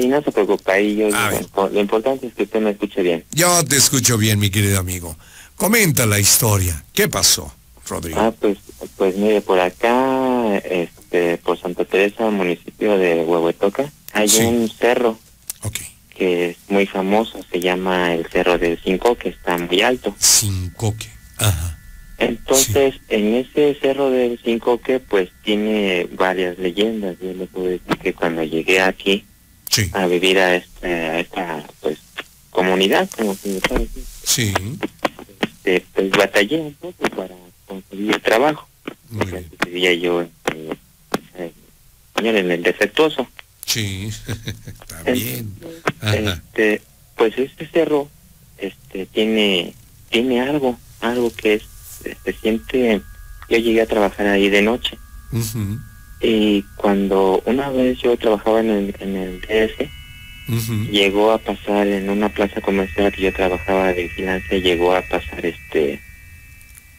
Y no se preocupe, ahí yo A digo, lo importante es que usted me escuche bien. Yo te escucho bien, mi querido amigo. Comenta la historia. ¿Qué pasó, Rodrigo? Ah, pues, pues mire, por acá, este, por Santa Teresa, municipio de Huehuetoca, hay Sí. un cerro que es muy famoso, se llama el Cerro del Cinco, que está muy alto. Sin coque. Ajá. Entonces, en ese Cerro del Cincoque, pues tiene varias leyendas. Yo le puedo decir que cuando llegué aquí Sí, a vivir a, este, a esta, pues, comunidad, como se puede decir, sí. este, pues batallé un poco para conseguir el trabajo. Vivía yo este, eh, en el defectuoso. Sí. Está bien. Este, pues este cerro este tiene tiene algo, algo que es se siente yo llegué a trabajar ahí de noche y cuando una vez yo trabajaba en el, en el DS ujú. llegó a pasar en una plaza comercial que yo trabajaba de vigilancia llegó a pasar este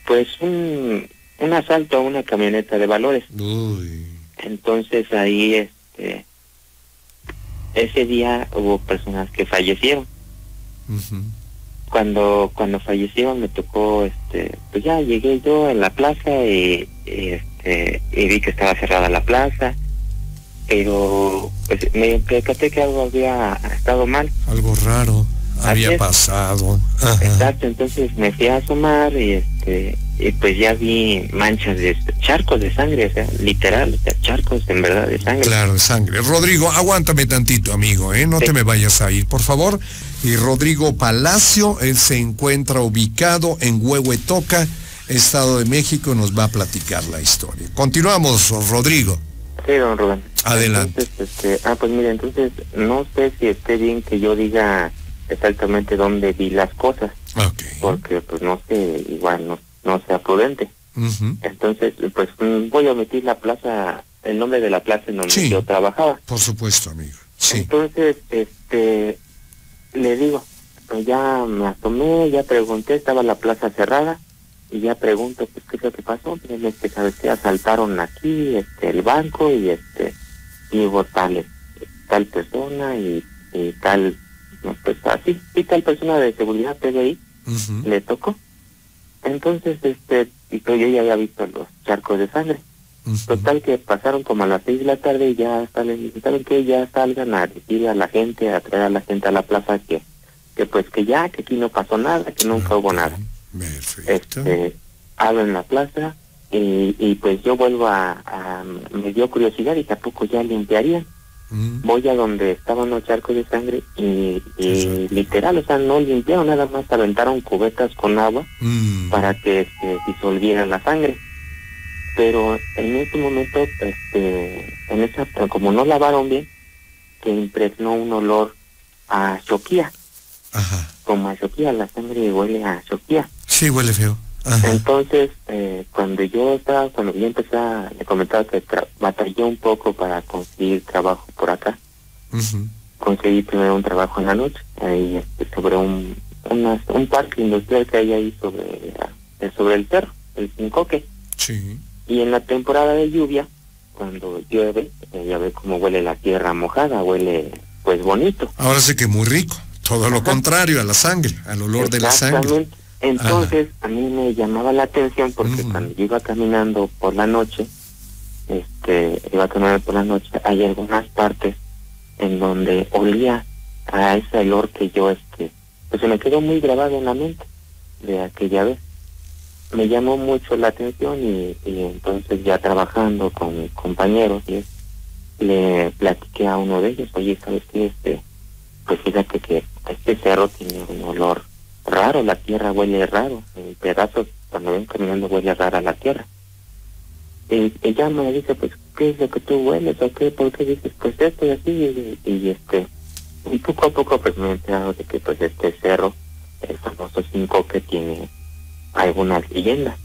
pues un un asalto a una camioneta de valores. Uy. entonces ahí este ese día hubo personas que fallecieron. Cuando cuando fallecieron me tocó este pues ya llegué yo en la plaza y, y, este y vi que estaba cerrada la plaza. Pero pues me percaté que algo había estado mal. Algo raro había es. pasado. Ajá. exacto entonces me fui a asomar y este y pues ya vi manchas de charcos de sangre o sea literal o sea, charcos en verdad de sangre Claro, de sangre. Rodrigo, aguántame tantito, amigo, ¿eh? No Sí. te me vayas a ir, por favor. Y Rodrigo Palacio, él se encuentra ubicado en Huehuetoca, Estado de México, nos va a platicar la historia. Continuamos, Rodrigo. Sí, don Rubén. Adelante. Entonces, este, ah, pues mire, entonces no sé si esté bien que yo diga exactamente dónde vi las cosas, Ok. porque pues no sé, igual no, no sea prudente. Ujú. Entonces, pues mm, voy a omitir la plaza, el nombre de la plaza en donde Sí. yo trabajaba. Por supuesto, amigo. Sí. Entonces, este, le digo, pues ya me asomé, ya pregunté, estaba la plaza cerrada, y ya pregunto, pues, ¿qué es lo que pasó? Pues, es que, ¿sabes qué? Asaltaron aquí, este, el banco, y este, y hubo tal, tal persona, y, y tal, pues, así, y tal persona de seguridad PBI Ujú. le tocó. Entonces, este, y pues yo ya había visto los charcos de sangre. Total que pasaron como a las seis de la tarde y ya salen, ¿saben que Ya salgan a decirle a la gente, a traer a la gente a la plaza que, que pues que ya, que aquí no pasó nada, que nunca hubo nada. Perfecto. Este, hablo en la plaza y, y pues yo vuelvo a, a- me dio curiosidad y tampoco ya limpiarían. Mm. Voy a donde estaban los charcos de sangre y, literal, o sea, no limpiaron, nada más aventaron cubetas con agua Mm. para que se disolviera la sangre. Pero en ese momento, este, en esa, como no lavaron bien, que impregnó un olor a choquía, Ajá. como a choquía, la sangre huele a choquía. Sí, huele feo. Ajá. Entonces, eh, cuando yo estaba, cuando yo empecé a, le comentaba que batallé un poco para conseguir trabajo por acá, conseguí primero un trabajo en la noche, ahí este, sobre un, parque industrial que hay ahí sobre, eh, sobre el cerro, el Cincoque. Sí. Y en la temporada de lluvia, cuando llueve, eh, ya ve cómo huele la tierra mojada, huele pues bonito. Ahora sí que muy rico. Todo lo contrario a la sangre, al olor de la sangre. Exactamente. Entonces, a mí me llamaba la atención porque Ujú. cuando yo iba caminando por la noche, este, iba caminando por la noche, hay algunas partes en donde olía a ese olor que yo, este, pues se me quedó muy grabado en la mente de aquella vez. Me llamó mucho la atención y, y entonces ya trabajando con mis compañeros y le platiqué a uno de ellos, oye, ¿sabes qué? Este, pues fíjate que este cerro tiene un olor raro, la tierra huele raro, en pedazos, cuando ven caminando huele rara la tierra. Y ella me dice, pues, ¿qué es lo que tú hueles o qué? ¿Por qué dices, pues esto y así? Y, este, y poco a poco pues me he enterado de que pues este cerro, el famoso cinco que tiene algunas leyendas.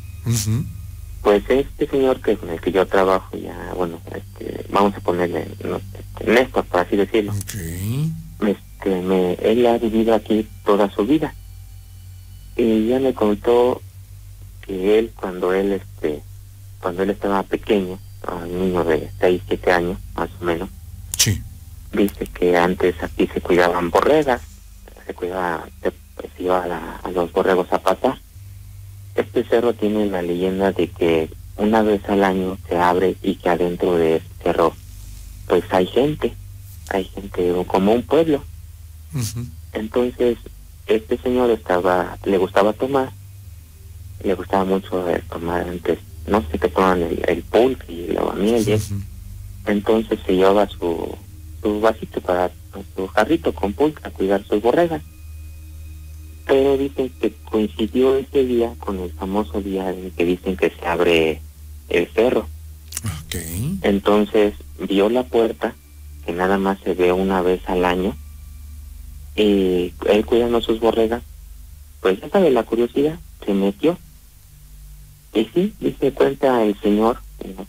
Pues este señor que con el que yo trabajo ya, bueno, este, vamos a ponerle no, este, Néstor, por así decirlo. Este, me, él ha vivido aquí toda su vida. Y ya me contó que él cuando él este cuando él estaba pequeño, un niño de 6, 7 años más o menos, sí. dice que antes aquí se cuidaban borregas, se cuidaba, se, pues, iba a, a los borregos a pasar este cerro tiene la leyenda de que una vez al año se abre y que adentro de este cerro pues hay gente, hay gente como un pueblo. Entonces este señor estaba, le gustaba tomar, le gustaba mucho tomar antes, no sé qué toman el, el pulque y la miel Entonces se llevaba su, su vasito para su jarrito con pulque a cuidar sus borregas pero dicen que coincidió ese día con el famoso día en que dicen que se abre el cerro. Okay. Entonces vio la puerta, que nada más se ve una vez al año, y él cuidando sus borregas, pues ya sabe la curiosidad, se metió. Y sí, dice cuenta el señor,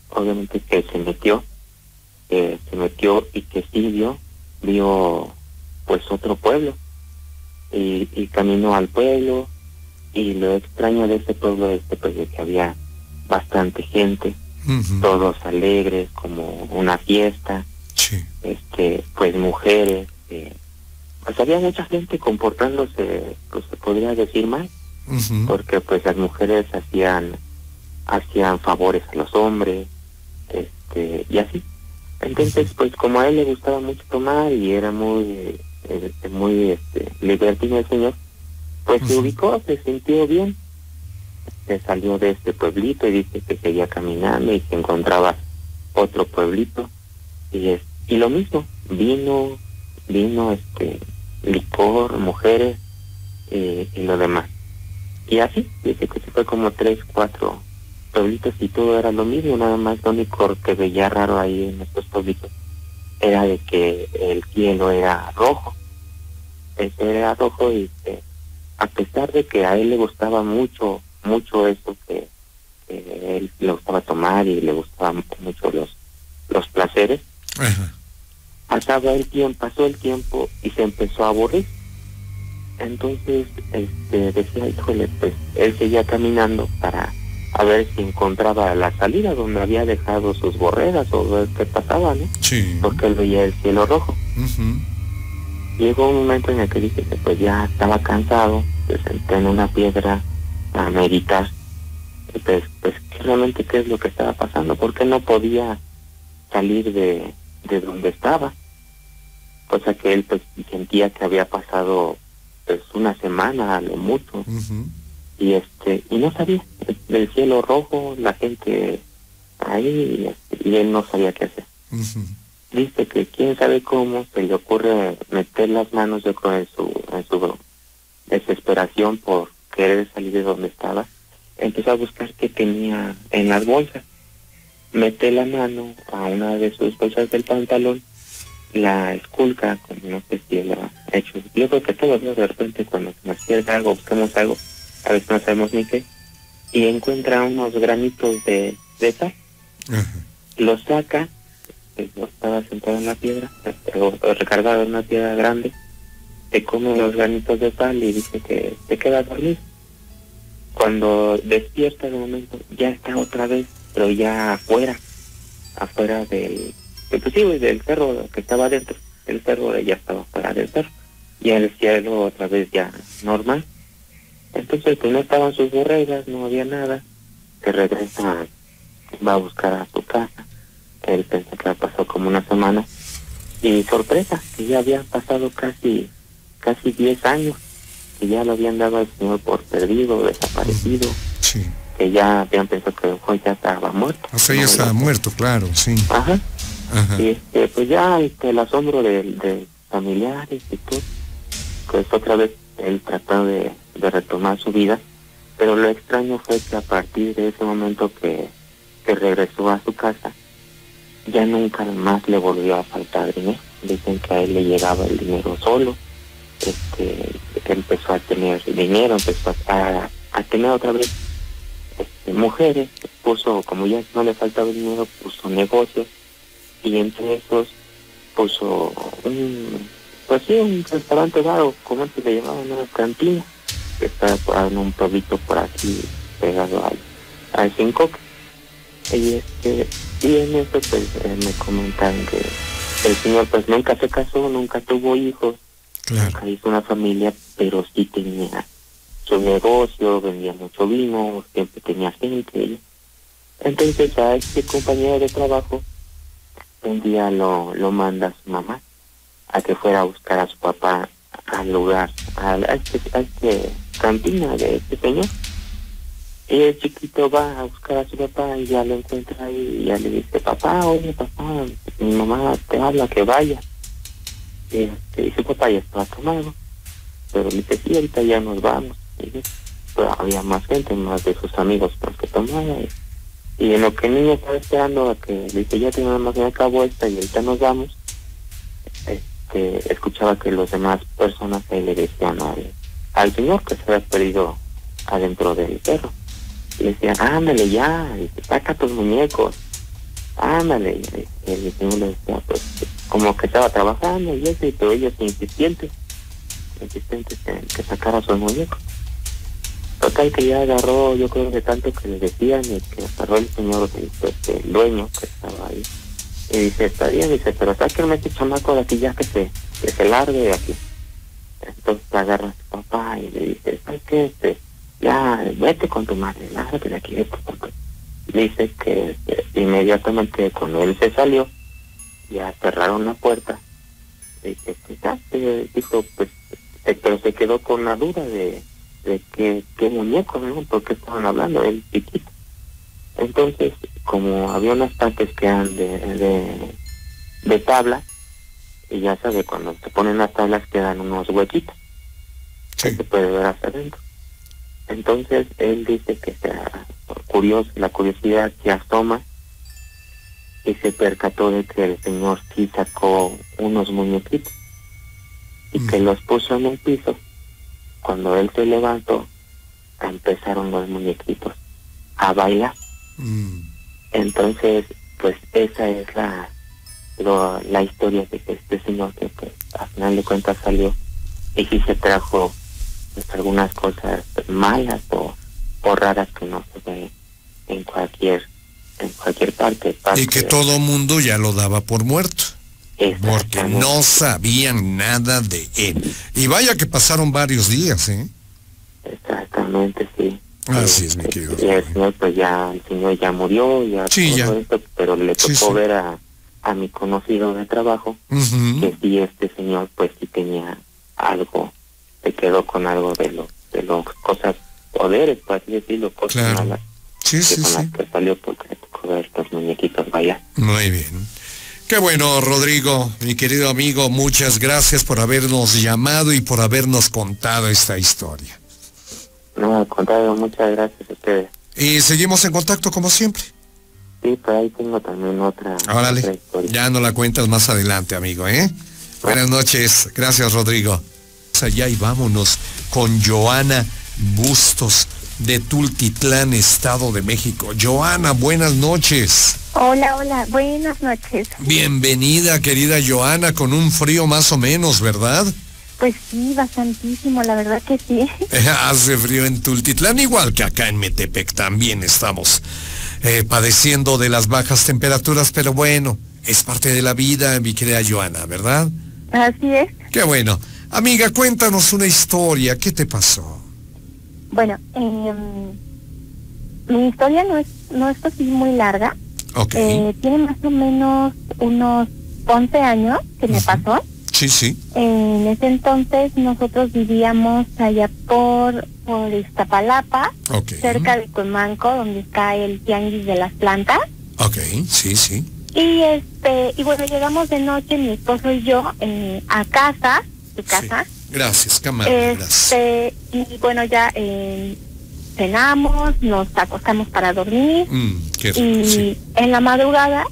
obviamente que se metió, que se metió y que sí vio, vio pues otro pueblo. Y, y camino al pueblo y lo extraño de este pueblo es que, pues, que había bastante gente, todos alegres, como una fiesta, este, pues mujeres, eh, pues había mucha gente comportándose, pues se podría decir mal, porque pues las mujeres hacían, hacían favores a los hombres, este, y así. Entonces, pues como a él le gustaba mucho tomar y era muy este, muy este, libertino el señor, pues se ubicó, se sintió bien, se salió de este pueblito y dice que seguía caminando y se encontraba otro pueblito. Y es y lo mismo, vino, vino este licor, mujeres eh, y lo demás. Y así, dice que se fue como tres, cuatro pueblitos y todo era lo mismo, nada más lo único que veía raro ahí en estos pueblitos era de que el cielo era rojo. Cielo era rojo y que a pesar de que a él le gustaba mucho, mucho eso que, él le gustaba tomar y le gustaban mucho los, los placeres, pasaba el tiempo, pasó el tiempo y se empezó a aburrir. Entonces, este, decía, híjole, pues él seguía caminando para a ver si encontraba la salida donde había dejado sus borreras o ver qué pasaba, ¿no? Sí. Porque él veía el cielo rojo. Llegó un momento en el que dije que pues ya estaba cansado, se senté en una piedra a meditar. Pues, pues realmente qué es lo que estaba pasando, porque no podía salir de, de donde estaba. Cosa que él pues sentía que había pasado pues una semana a lo mucho y este y no sabía del cielo rojo la gente ahí y, él no sabía qué hacer. Dice que quién sabe cómo se le ocurre meter las manos yo creo en su en su desesperación por querer salir de donde estaba. Empezó a buscar qué tenía en las bolsas. Mete la mano a una de sus bolsas del pantalón la esculca como no sé si lo ha hecho yo creo que todos de repente cuando nos pierde algo buscamos algo a veces no sabemos ni qué, y encuentra unos granitos de, de sal. Los saca, estaba sentado en la piedra, o, recargado en una piedra grande, se come los granitos de sal y dice que se queda dormido. Cuando despierta de momento, ya está otra vez, pero ya afuera, afuera del, inclusive del cerro que estaba dentro, el cerro ya estaba fuera del y el cielo otra vez ya normal entonces, pues no estaban sus borregas, no había nada. Se regresa, va a buscar a su casa. Él pensó que pasó como una semana. Y sorpresa, que ya habían pasado casi, casi 10 años. Que ya lo habían dado al Señor por perdido, desaparecido. Sí. Que ya habían pensado que el ya estaba muerto. O sea, ya estaba muerto, claro, sí. Ajá. Y este, pues ya este, el asombro de, familiares y todo. Pues otra vez él trató de de retomar su vida, pero lo extraño fue que a partir de ese momento que, que regresó a su casa, ya nunca más le volvió a faltar dinero. Dicen que a él le llegaba el dinero solo, este, empezó a tener dinero, empezó a, a tener otra vez este, mujeres, puso, como ya no le faltaba dinero, puso negocios y entre esos puso un, pues sí, un restaurante bar, como antes le llamaban, una cantina, que está en un pueblito por aquí pegado al, al Cinco. Y este, y en eso pues eh, me comentan que el señor pues nunca se casó, nunca tuvo hijos, nunca hizo una familia, pero sí tenía su negocio, vendía mucho vino, siempre tenía gente. Entonces a este compañero de trabajo un día lo, lo manda a su mamá a que fuera a buscar a su papá al lugar, a, este, a este cantina de este señor. Y el chiquito va a buscar a su papá y ya lo encuentra ahí y ya le dice, papá, oye papá, mi mamá te habla que vaya. Y, este, su papá ya estaba tomado, pero le dice, sí, ahorita ya nos vamos. pero había más gente, más de sus amigos para que tomara. Y, en lo que el niño estaba esperando a que le dice, ya tenemos de acá vuelta y ahorita nos vamos, este, escuchaba que los demás personas ahí le decían al, señor que se había perdido adentro del perro le decían, ándale ya, saca tus muñecos, ándale. Y el señor le decía, pues, como que estaba trabajando y eso, pero ellos insistentes, insistentes en que sacara sus muñecos. Total que ya agarró, yo creo que tanto que le decían, y que agarró el señor, este, el dueño que estaba ahí. Y dice, está bien, dice, pero sáquenme este chamaco de aquí ya que se, que se largue de aquí. Entonces agarra a su papá y le dice, ¿sabes qué? Este, ya vete con tu madre, nada de aquí esto, porque dice que inmediatamente cuando él se salió, ya cerraron la puerta, dice se dijo, pues, pero se quedó con la duda de, de que qué muñeco, ¿no? Porque estaban hablando, él chiquito. Entonces, como había unas partes que eran de, de, de tabla, y ya sabe, cuando se ponen las tablas quedan unos huequitos. Que se puede ver hasta adentro. Entonces él dice que sea curioso, la curiosidad se asoma y se percató de que el señor sí sacó unos muñequitos y que los puso en el piso. Cuando él se levantó, empezaron los muñequitos a bailar. Mm. Entonces, pues esa es la la historia de que este señor que pues, al final de cuentas salió y sí se trajo pues, algunas cosas malas o, raras que no se ve en cualquier en cualquier parte, y que todo mundo ya lo daba por muerto porque no sabían nada de él. Y vaya que pasaron varios días eh exactamente sí. Así es, mi este, querido. el señor, pues ya, el señor ya murió, ya sí, ya. pero le tocó ver a, a mi conocido de trabajo, que sí, este señor, pues sí tenía algo se quedó con algo de lo de los cosas poderes por así decirlo cosas malas sí, sí, con sí. las que salió porque tocó ver estos muñequitos vaya. Muy bien Qué bueno, Rodrigo, mi querido amigo, muchas gracias por habernos llamado y por habernos contado esta historia. No, al contrario, muchas gracias a ustedes. Y seguimos en contacto como siempre. Sí, por ahí tengo también otra, Órale, otra historia. ya no la cuentas más adelante, amigo, ¿eh? Buenas noches, gracias, Rodrigo allá y vámonos con Joana Bustos de Tultitlán, Estado de México. Joana, buenas noches. Hola, hola, buenas noches. Bienvenida, querida Joana, con un frío más o menos, ¿verdad? Pues sí, bastantísimo, la verdad que sí. Hace frío en Tultitlán, igual que acá en Metepec también estamos eh, padeciendo de las bajas temperaturas, pero bueno, es parte de la vida, mi querida Joana, ¿verdad? Así es. Qué bueno. Amiga, cuéntanos una historia. ¿Qué te pasó? Bueno, eh, mi historia no es, no es así muy larga. Okay. Eh, tiene más o menos unos 11 años que me pasó. Sí, sí. En ese entonces nosotros vivíamos allá por, por Iztapalapa, okay. cerca de Cuemanco, donde está el tianguis de las plantas. Ok, sí, sí. Y este y bueno, llegamos de noche, mi esposo y yo, eh, a casa su casa. Gracias, Camara. Este, y bueno, ya eh, cenamos, nos acostamos para dormir Mm, qué rico, y sí. en la madrugada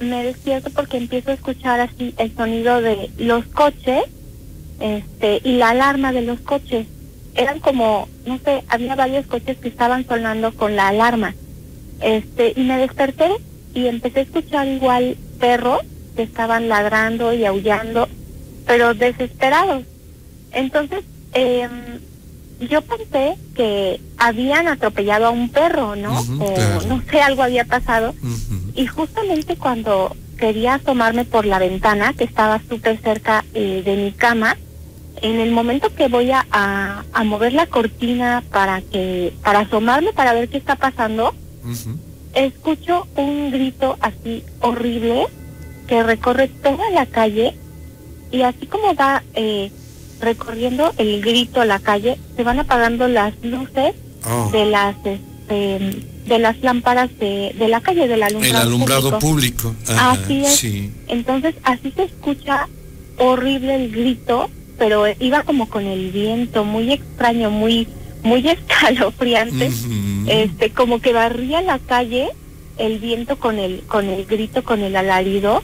me despierto porque empiezo a escuchar así el sonido de los coches este y la alarma de los coches eran como no sé había varios coches que estaban sonando con la alarma este y me desperté y empecé a escuchar igual perros que estaban ladrando y aullando pero desesperados entonces em, yo pensé que habían atropellado a un perro no o claro. no sé algo había pasado. Y justamente cuando quería asomarme por la ventana, que estaba súper cerca eh, de mi cama, en el momento que voy a, a, a mover la cortina para que para asomarme para ver qué está pasando, escucho un grito así horrible que recorre toda la calle y así como va eh, recorriendo el grito a la calle, se van apagando las luces Oh, de las este, de las lámparas de, de la calle del alumbrado, el alumbrado público. Así es. Sí. Entonces así se escucha horrible el grito, pero iba como con el viento, muy extraño, muy muy escalofriante, este como que barría la calle el viento con el con el grito, con el alarido.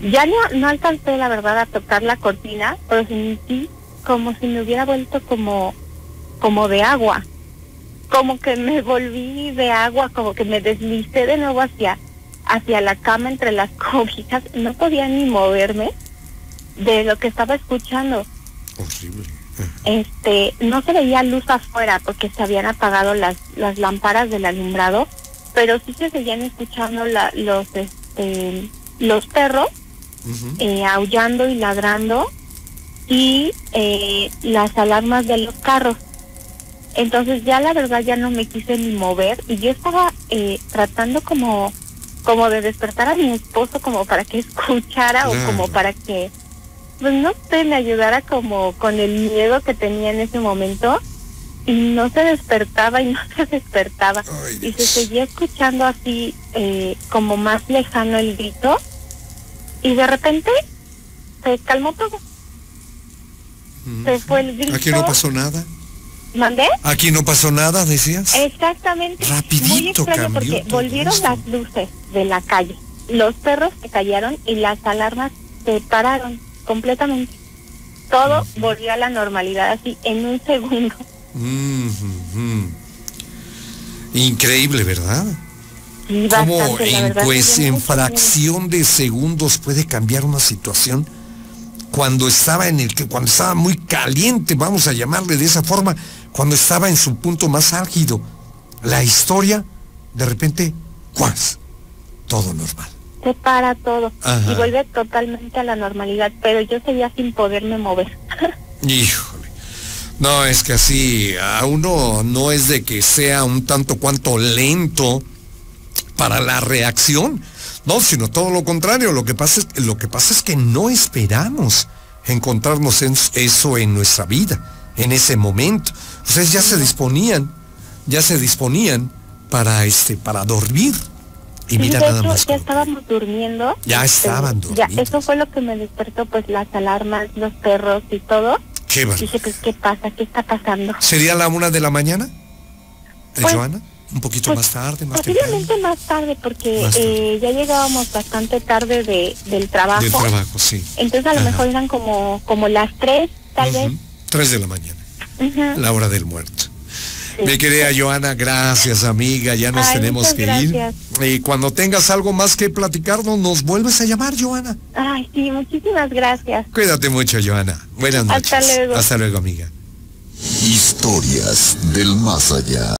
Ya no no alcancé la verdad a tocar la cortina, pero sentí como si me hubiera vuelto como como de agua. Como que me volví de agua, como que me deslicé de nuevo hacia hacia la cama entre las cobijas, no podía ni moverme de lo que estaba escuchando. Horrible. Este, no se veía luz afuera porque se habían apagado las las lámparas del alumbrado, pero sí se seguían escuchando la, los este los perros eh, aullando y ladrando y eh, las alarmas de los carros. Entonces ya la verdad ya no me quise ni mover y yo estaba eh, tratando como como de despertar a mi esposo como para que escuchara o como para que pues no sé me ayudara como con el miedo que tenía en ese momento y no se despertaba y no se despertaba Ay, y se seguía escuchando así eh, como más lejano el grito y de repente se calmó todo. Se fue el grito. Aquí no pasó nada. ¿Mandé? Aquí no pasó nada, decías. Exactamente. Rapidito Muy extraño porque volvieron esto. las luces de la calle. Los perros se callaron y las alarmas se pararon completamente. Todo volvió a la normalidad así en un segundo. Mm. Increíble, ¿verdad? Cómo bastante, la en, verdad, pues, en fracción de segundos puede cambiar una situación cuando estaba en el que cuando estaba muy caliente, vamos a llamarle de esa forma, cuando estaba en su punto más álgido. La historia, de repente, ¡cuas! Todo normal. Se para todo Ajá. y vuelve totalmente a la normalidad, pero yo seguía sin poderme mover. Híjole. No, es que así, a uno no es de que sea un tanto cuanto lento para la reacción, no, sino todo lo contrario. Lo que pasa es, lo que pasa es que no esperamos encontrarnos en eso en nuestra vida, en ese momento. Ustedes ya se disponían, ya se disponían para este, para dormir. Y Sí, mira de nada hecho, más. ya estábamos durmiendo. Ya Este, estaban Ya, dormidos. eso fue lo que me despertó, pues las alarmas, los perros y todo. Qué. Dije, pues, ¿qué pasa? ¿Qué está pasando? ¿Sería la una de la mañana? ¿Eh, Pues- Joana? ¿Un poquito Pues, más tarde, más temprano? Posiblemente más tarde, porque Más tarde. eh, ya llegábamos bastante tarde de, del trabajo. Del trabajo, sí. Entonces a lo mejor eran como, como las tres, tal Ujú. vez. Tres de la mañana, la hora del muerto. Sí. Mi querida Joana, gracias amiga, ya nos Ay, tenemos muchas que gracias. ir. Y cuando tengas algo más que platicarnos, nos vuelves a llamar, Joana. Ay, sí, muchísimas gracias. Cuídate mucho, Joana. Buenas noches. Hasta luego. Hasta luego, amiga. Historias del más allá.